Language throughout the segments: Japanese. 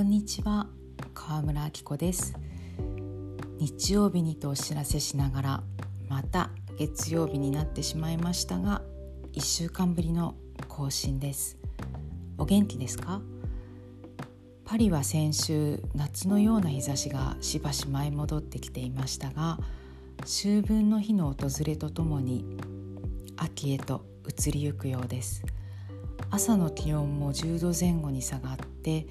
こんにちは。川村明子です。日曜日にとお知らせしながらまた月曜日になってしまいましたが1週間ぶりの更新です。お元気ですか？パリは先週夏のような日差しがしばし舞い戻ってきていましたが秋分の日の訪れとともに秋へと移りゆくようです。朝の気温も10度前後に下がって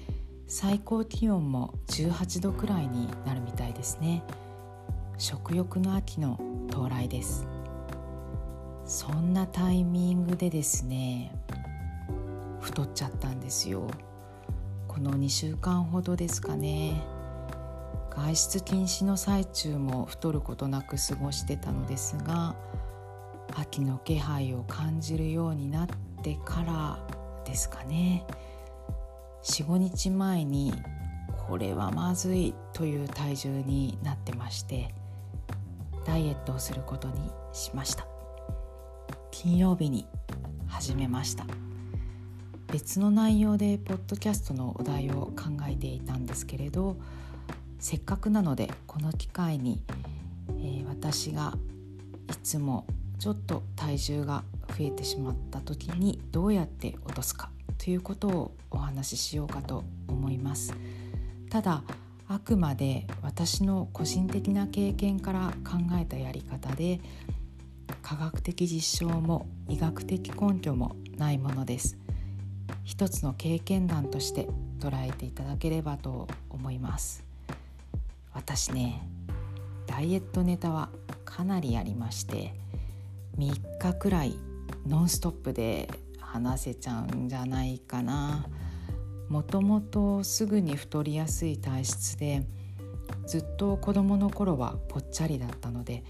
最高気温も18度くらいになるみたいですね。食欲の秋の到来です。そんなタイミングでですね太っちゃったんですよ。この2週間ほどですかね。外出禁止の最中も太ることなく過ごしてたのですが秋の気配を感じるようになってからですかね。45日前にこれはまずいという体重になってましてダイエットをすることにしました。金曜日に始めました。別の内容でポッドキャストのお題を考えていたんですけれどせっかくなのでこの機会に、えー、私がいつもちょっと体重が増えてしまった時にどうやって落とすか。ということをお話ししようかと思います。ただあくまで私の個人的な経験から考えたやり方で科学的実証も医学的根拠もないものです。一つの経験談として捉えていただければと思います。私ねダイエットネタはかなりありまして3日くらいノンストップで話せちゃうんじゃないかな。もともとすぐに太りやすい体質でずっと子どもの頃はぽっちゃりだったので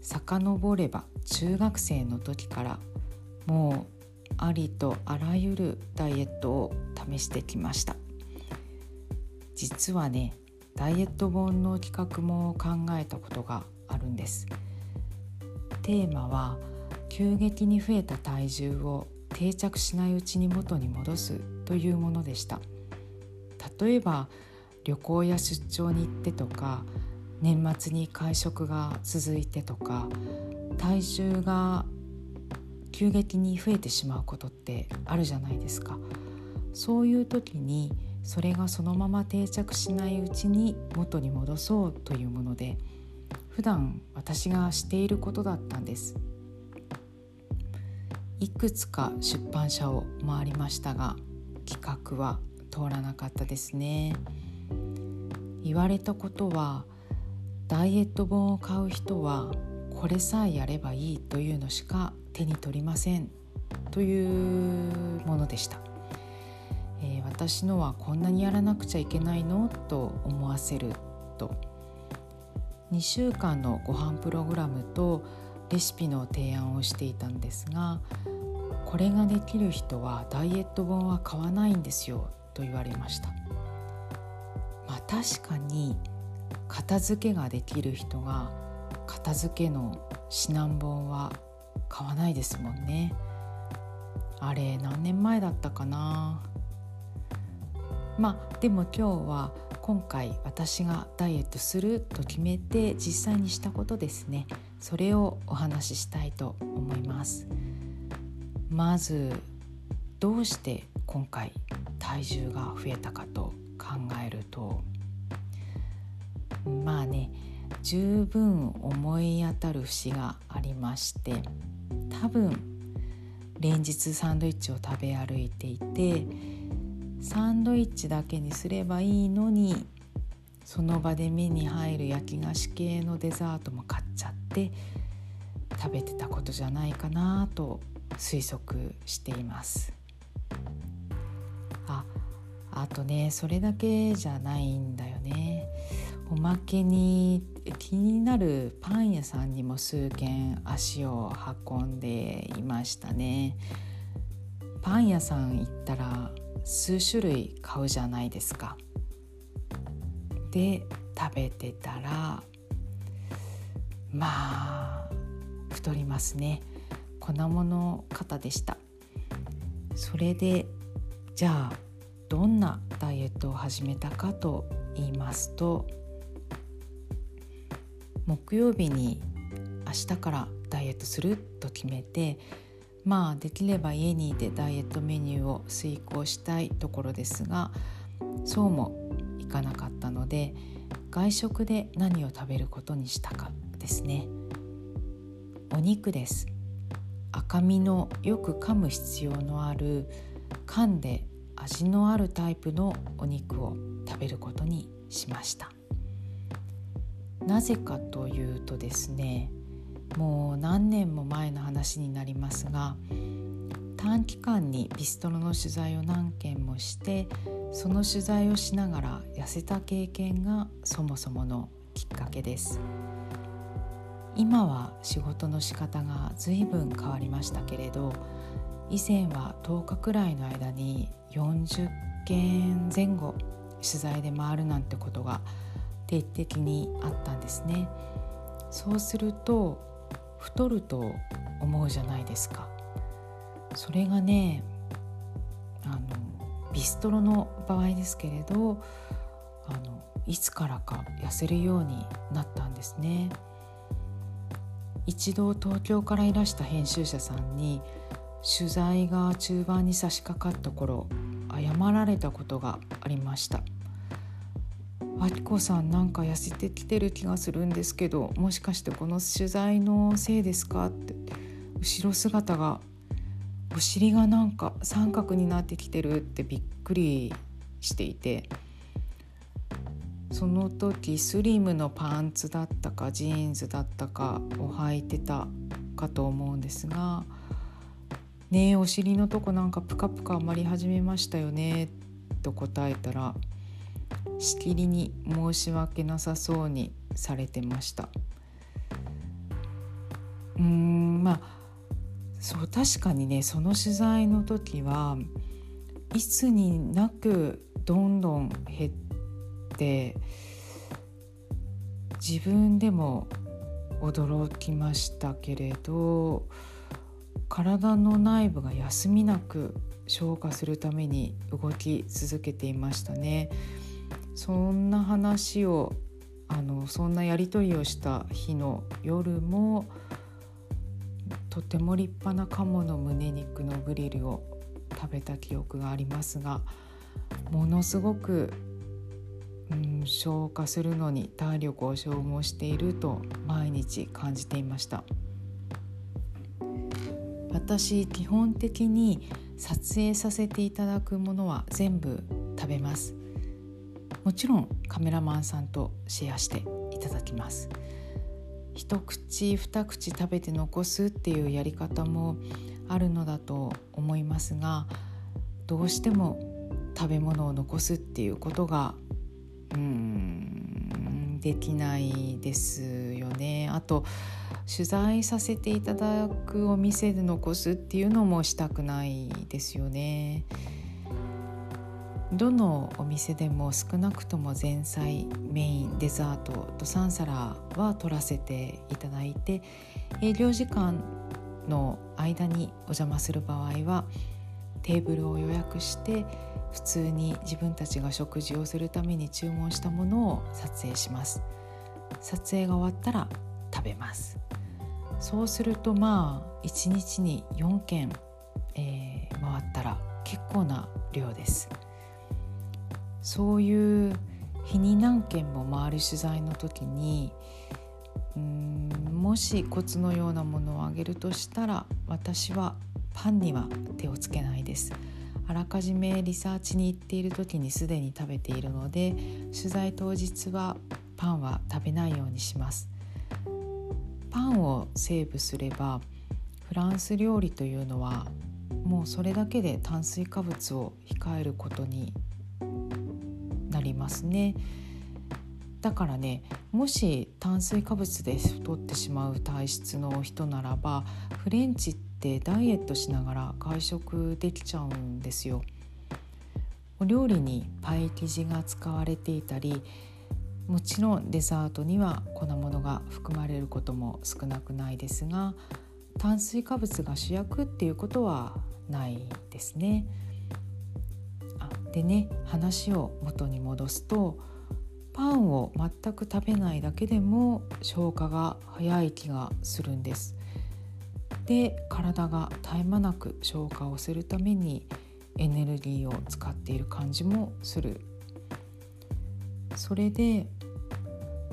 遡れば中学生の時からもうありとあらゆるダイエットを試してきました。実はねダイエット本の企画も考えたことがあるんです。テーマは急激に増えた体重を定着しないうちに元に戻すというものでした。例えば旅行や出張に行ってとか年末に会食が続いてとか体重が急激に増えてしまうことってあるじゃないですか。そういう時にそれがそのまま定着しないうちに元に戻そうというもので普段私がしていることだったんです。いくつか出版社を回りましたが企画は通らなかったですね。言われたことはダイエット本を買う人はこれさえやればいいというのしか手に取りません。というものでした、えー、私のはこんなにやらなくちゃいけないのと思わせると。2週間のご飯プログラムとレシピの提案をしていたんですがこれができる人はダイエット本は買わないんですよと言われました。まあ確かに片付けができる人が片付けの指南本は買わないですもんね。あれ何年前だったかな。まあでも今日は今回私がダイエットすると決めて実際にしたことですね。それをお話ししたいと思います。まずどうして今回体重が増えたかと考えるとまあね十分思い当たる節がありまして多分連日サンドイッチを食べ歩いていてサンドイッチだけにすればいいのにその場で目に入る焼き菓子系のデザートも買っちゃって食べてたことじゃないかなと推測しています。ああとねそれだけじゃないんだよね。おまけに気になるパン屋さんにも数軒足を運んでいましたね。パン屋さん行ったら数種類買うじゃないですか。で食べてたらまあ太りますね。粉物方でした。それでじゃあどんなダイエットを始めたかと言いますと木曜日に明日からダイエットすると決めてまあできれば家にいてダイエットメニューを遂行したいところですがそうもいかなかったので外食で何を食べることにしたかですね。お肉です。赤身のよく噛む必要のある噛んで味のあるタイプのお肉を食べることにしました。なぜかというとですねもう何年も前の話になりますが短期間にビストロの取材を何件もしてその取材をしながら痩せた経験がそもそものきっかけです。今は仕事の仕方が随分変わりましたけれど以前は10日くらいの間に40件前後取材で回るなんてことが定期的にあったんですね。そうすると太ると思うじゃないですか。それがねあのビストロの場合ですけれどあのいつからか痩せるようになったんですね。一度東京からいらした編集者さんに取材が中盤に差し掛かった頃謝られたことがありました。あきこさんなんか痩せてきてる気がするんですけどもしかしてこの取材のせいですかって後ろ姿がお尻がなんか三角になってきてるってびっくりしていてその時スリムのパンツだったかジーンズだったかを履いてたかと思うんですが「ねえお尻のとこなんかプカプカ余り始めましたよね」と答えたらしきりに申し訳なさそうにされてました。うーんまあそう確かにねその取材の時はいつになくどんどん減って自分でも驚きましたけれど体の内部が休みなく消化するために動き続けていましたね。そんな話をあのそんなやり取りをした日の夜もとても立派な鴨の胸肉のグリルを食べた記憶がありますがものすごく、うん、消化するのに体力を消耗していると毎日感じていました。私基本的に撮影させていただくものは全部食べます。もちろんカメラマンさんとシェアしていただきます。一口二口食べて残すっていうやり方もあるのだと思いますがどうしても食べ物を残すっていうことがうんできないですよねあと取材させていただくお店で残すっていうのもしたくないですよね。どのお店でも少なくとも前菜メインデザートと3皿は取らせていただいて営業時間の間にお邪魔する場合はテーブルを予約して普通に自分たちが食事をするために注文したものを撮影します撮影が終わったら食べますそうするとまあ1日に4件、えー、回ったら結構な量です。そういう日に何件も回る取材の時にうんもしコツのようなものをあげるとしたら私はパンには手をつけないです。あらかじめリサーチに行っている時にすでに食べているので取材当日はパンは食べないようにします。パンをセーブすればフランス料理というのはもうそれだけで炭水化物を控えることになりますね。だからねもし炭水化物で太ってしまう体質の人ならばフレンチってダイエットしながら外食できちゃうんですよ。お料理にパイ生地が使われていたりもちろんデザートには粉物が含まれることも少なくないですが炭水化物が主役っていうことはないですね。でね話を元に戻すとパンを全く食べないだけでも消化が早い気がするんです。で体が絶え間なく消化をするためにエネルギーを使っている感じもする。それで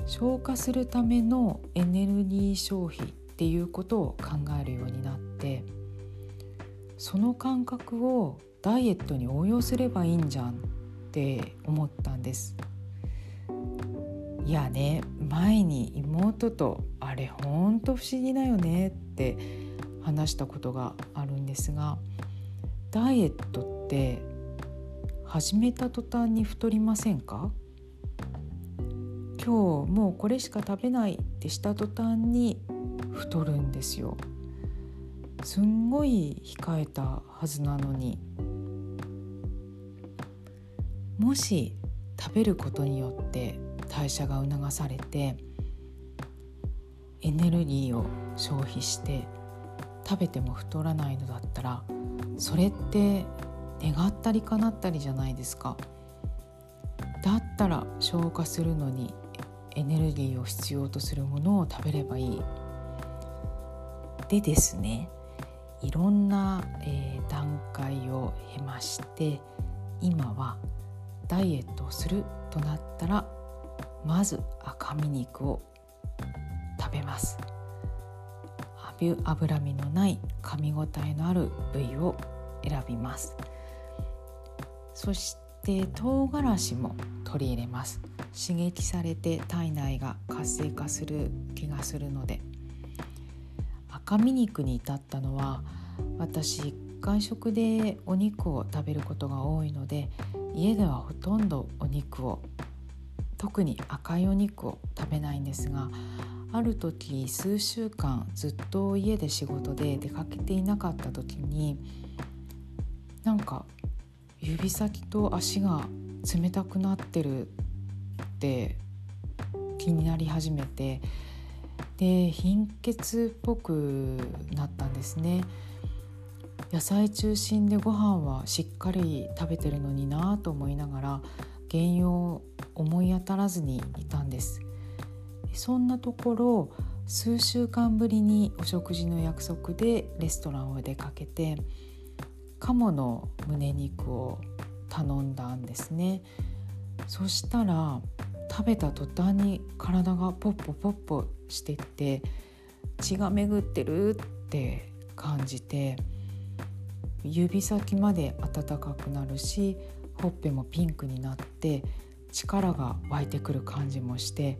消化するためのエネルギー消費っていうことを考えるようになってその感覚をダイエットに応用すればいいんじゃんって思ったんですいやね前に妹と「あれほんと不思議だよね」って話したことがあるんですがダイエットって始めた途端に太りませんか？今日もうこれしか食べないってした途端に太るんですよ。すんごい控えたはずなのに。もし食べることによって代謝が促されてエネルギーを消費して食べても太らないのだったらそれって願ったり叶ったりじゃないですか。だったら消化するのにエネルギーを必要とするものを食べればいい。でですねいろんな、えー、段階を経まして今はダイエットをするとなったらまず赤身肉を食べます。脂身のない噛み応えのある部位を選びます。そして唐辛子も取り入れます。刺激されて体内が活性化する気がするので。赤身肉に至ったのは私外食でお肉を食べることが多いので家ではほとんどお肉を特に赤いお肉を食べないんですがある時数週間ずっと家で仕事で出かけていなかった時になんか指先と足が冷たくなってるって気になり始めてで貧血っぽくなったんですね。野菜中心でご飯はしっかり食べてるのになと思いながら原因を思い当たらずにいたんですそんなところ数週間ぶりにお食事の約束でレストランを出かけて鴨の胸肉を頼んだんですね。そしたら食べた途端に体がポッポポッポしてって血が巡ってるって感じて指先まで温かくなるしほっぺもピンクになって力が湧いてくる感じもして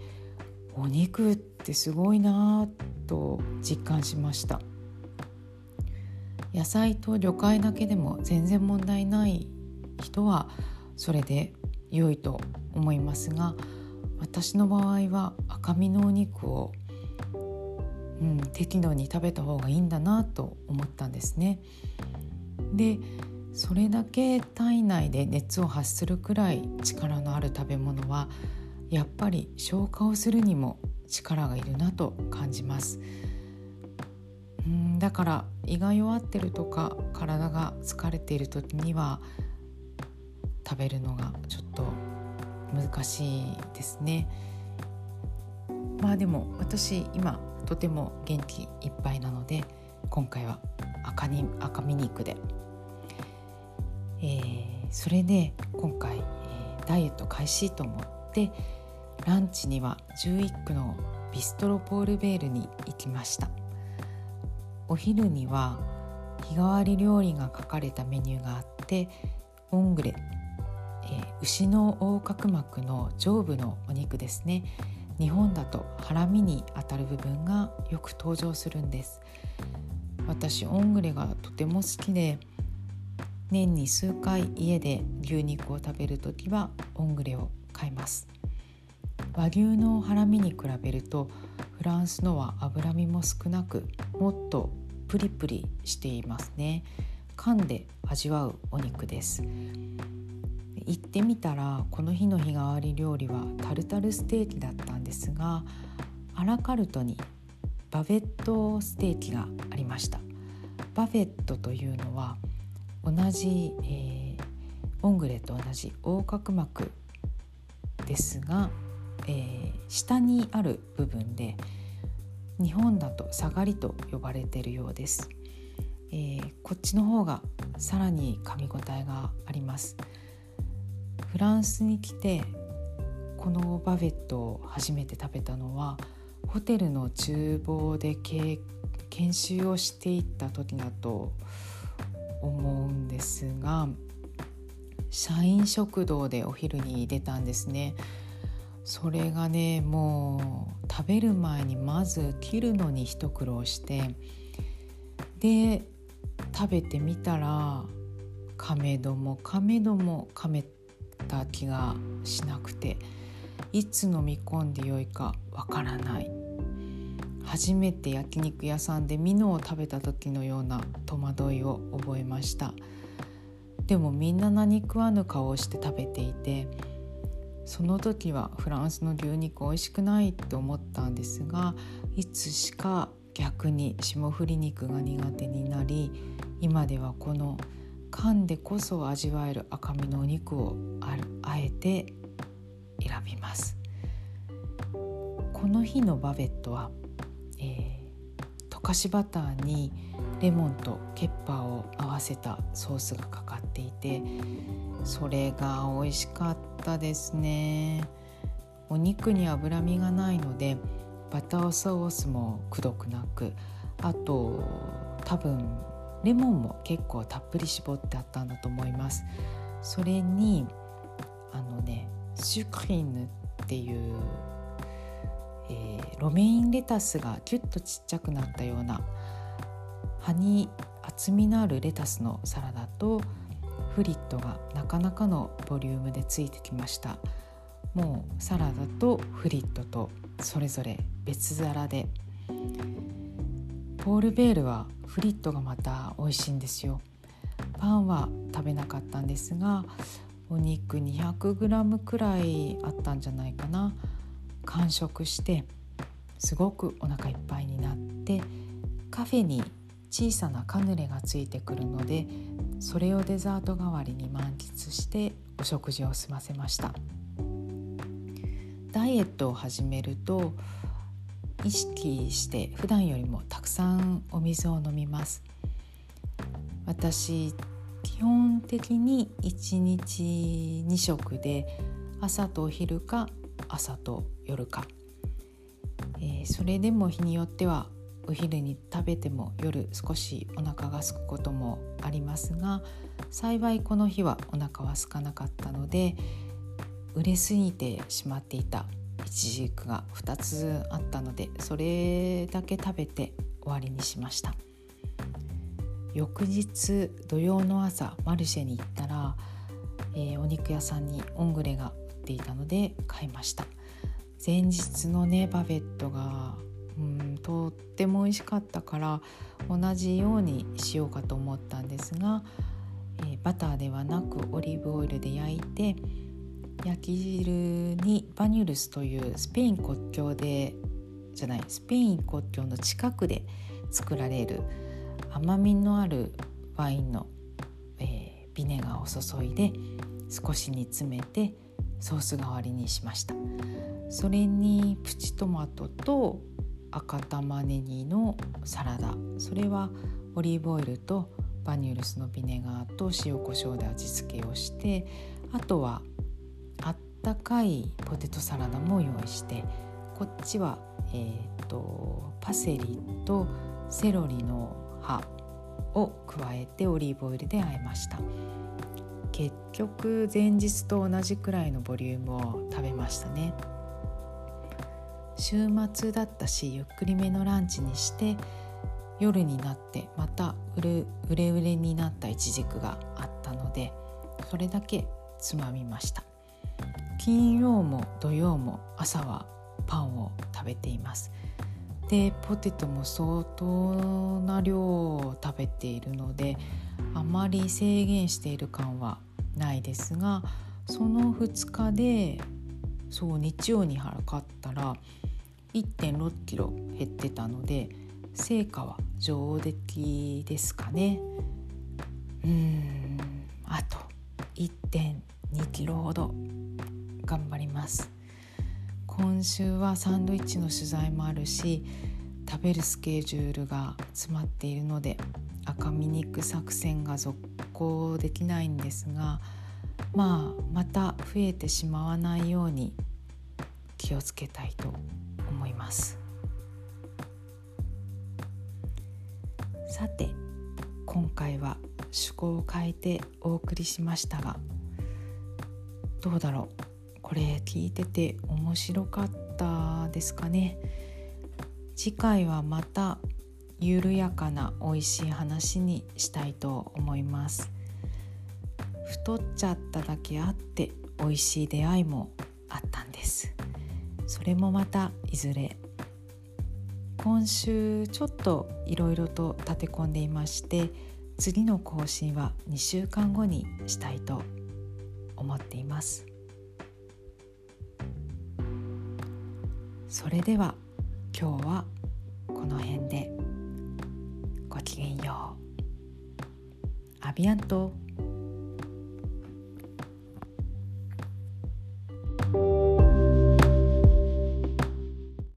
お肉ってすごいなと実感しました野菜と魚介だけでも全然問題ない人はそれで良いと思いますが私の場合は赤身のお肉を、うん、適度に食べた方がいいんだなと思ったんですね。でそれだけ体内で熱を発するくらい力のある食べ物はやっぱり消化をするにも力がいるなと感じます。うんだから胃が弱ってるとか体が疲れている時には食べるのがちょっと難しいですね。まあでも私今とても元気いっぱいなので今回は赤に赤身肉で。えー、それで今回、えー、ダイエット開始と思ってランチには11区のビストロポールベールに行きました。お昼には日替わり料理が書かれたメニューがあってオングレ、えー、牛の横隔膜の上部のお肉ですね。日本だとハラミにあたる部分がよく登場するんです。私オングレがとても好きで年に数回家で牛肉を食べる時はオングレを買います。和牛のハラミに比べるとフランスのは脂身も少なくもっとプリプリしていますね。噛んで味わうお肉です。行ってみたらこの日の日替わり料理はタルタルステーキだったんですがアラカルトにバベットステーキがありました。バベットというのは同じ、えー、オングレと同じ横隔膜ですが、えー、下にある部分で日本だと下がりと呼ばれているようです、えー、こっちの方がさらに噛み応えがあります。フランスに来てこのバベットを初めて食べたのはホテルの厨房で研修をしていった時だと思うんですが社員食堂でお昼に出たんですね。それがねもう食べる前にまず切るのに一苦労してで食べてみたら噛めども噛めども噛めた気がしなくていつ飲み込んでよいかわからない。初めて焼肉屋さんでミノを食べた時のような戸惑いを覚えました。でもみんな何食わぬ顔をして食べていてその時はフランスの牛肉美味しくないって思ったんですがいつしか逆に霜降り肉が苦手になり今ではこの噛んでこそ味わえる赤身のお肉をあえて選びます。この日のバベットは溶かしバターにレモンとケッパーを合わせたソースがかかっていてそれが美味しかったですね。お肉に脂身がないのでバターソースもくどくなくあと多分レモンも結構たっぷり絞ってあったんだと思います。それにあのねシュクリーヌっていうえー、ロメインレタスがギュッとちっちゃくなったような葉に厚みのあるレタスのサラダとフリットがなかなかのボリュームでついてきました。もうサラダとフリットとそれぞれ別皿で。ポール・ベールはフリットがまた美味しいんですよ。パンは食べなかったんですがお肉 200g くらいあったんじゃないかな。完食してすごくお腹いっぱいになってカフェに小さなカヌレがついてくるのでそれをデザート代わりに満喫してお食事を済ませました。ダイエットを始めると意識して普段よりもたくさんお水を飲みます。私基本的に1日2食で朝とお昼か朝と夜か、えー、それでも日によってはお昼に食べても夜少しお腹が空くこともありますが幸いこの日はお腹は空かなかったので売れすぎてしまっていた。いちじくが2つあったのでそれだけ食べて終わりにしました。翌日土曜の朝マルシェに行ったら、えー、お肉屋さんにオングレが売っていたので買いました。前日のねバベットがうんとっても美味しかったから同じようにしようかと思ったんですが、えー、バターではなくオリーブオイルで焼いて焼き汁にバニュルスというスペイン国境でじゃないスペイン国境の近くで作られる甘みのあるワインの、えー、ビネガーを注いで少し煮詰めてソース代わりにしました。それにプチトマトと赤玉ねぎのサラダ。それはオリーブオイルとバニュルスのビネガーと塩コショウで味付けをして。あとはあったかいポテトサラダも用意して。こっちは、えーと、パセリとセロリの葉を加えてオリーブオイルで和えました。結局前日と同じくらいのボリュームを食べましたね。週末だったしゆっくりめのランチにして夜になってまたうれうれうれになったイチジクがあったのでそれだけつまみました。金曜も土曜も朝はパンを食べています。でポテトも相当な量を食べているのであまり制限している感はないですがその2日でそう日曜に測ったら1 6キロ減ってたので成果は上出来ですかね。うんあと1.2キロほど頑張ります。今週はサンドイッチの取材もあるし食べるスケジュールが詰まっているので赤身肉作戦が続行できないんですがまあまた増えてしまわないように気をつけたいと思います。さて今回は趣向を変えてお送りしましたがどうだろう？これ聞いてて面白かったですかね？次回はまた緩やかな美味しい話にしたいと思います。太っちゃっただけあって美味しい出会いもあったんです。それもまたいずれ。今週ちょっといろいろと立て込んでいまして次の更新は2週間後にしたいと思っています。それでは今日はこの辺で。げんようアビアント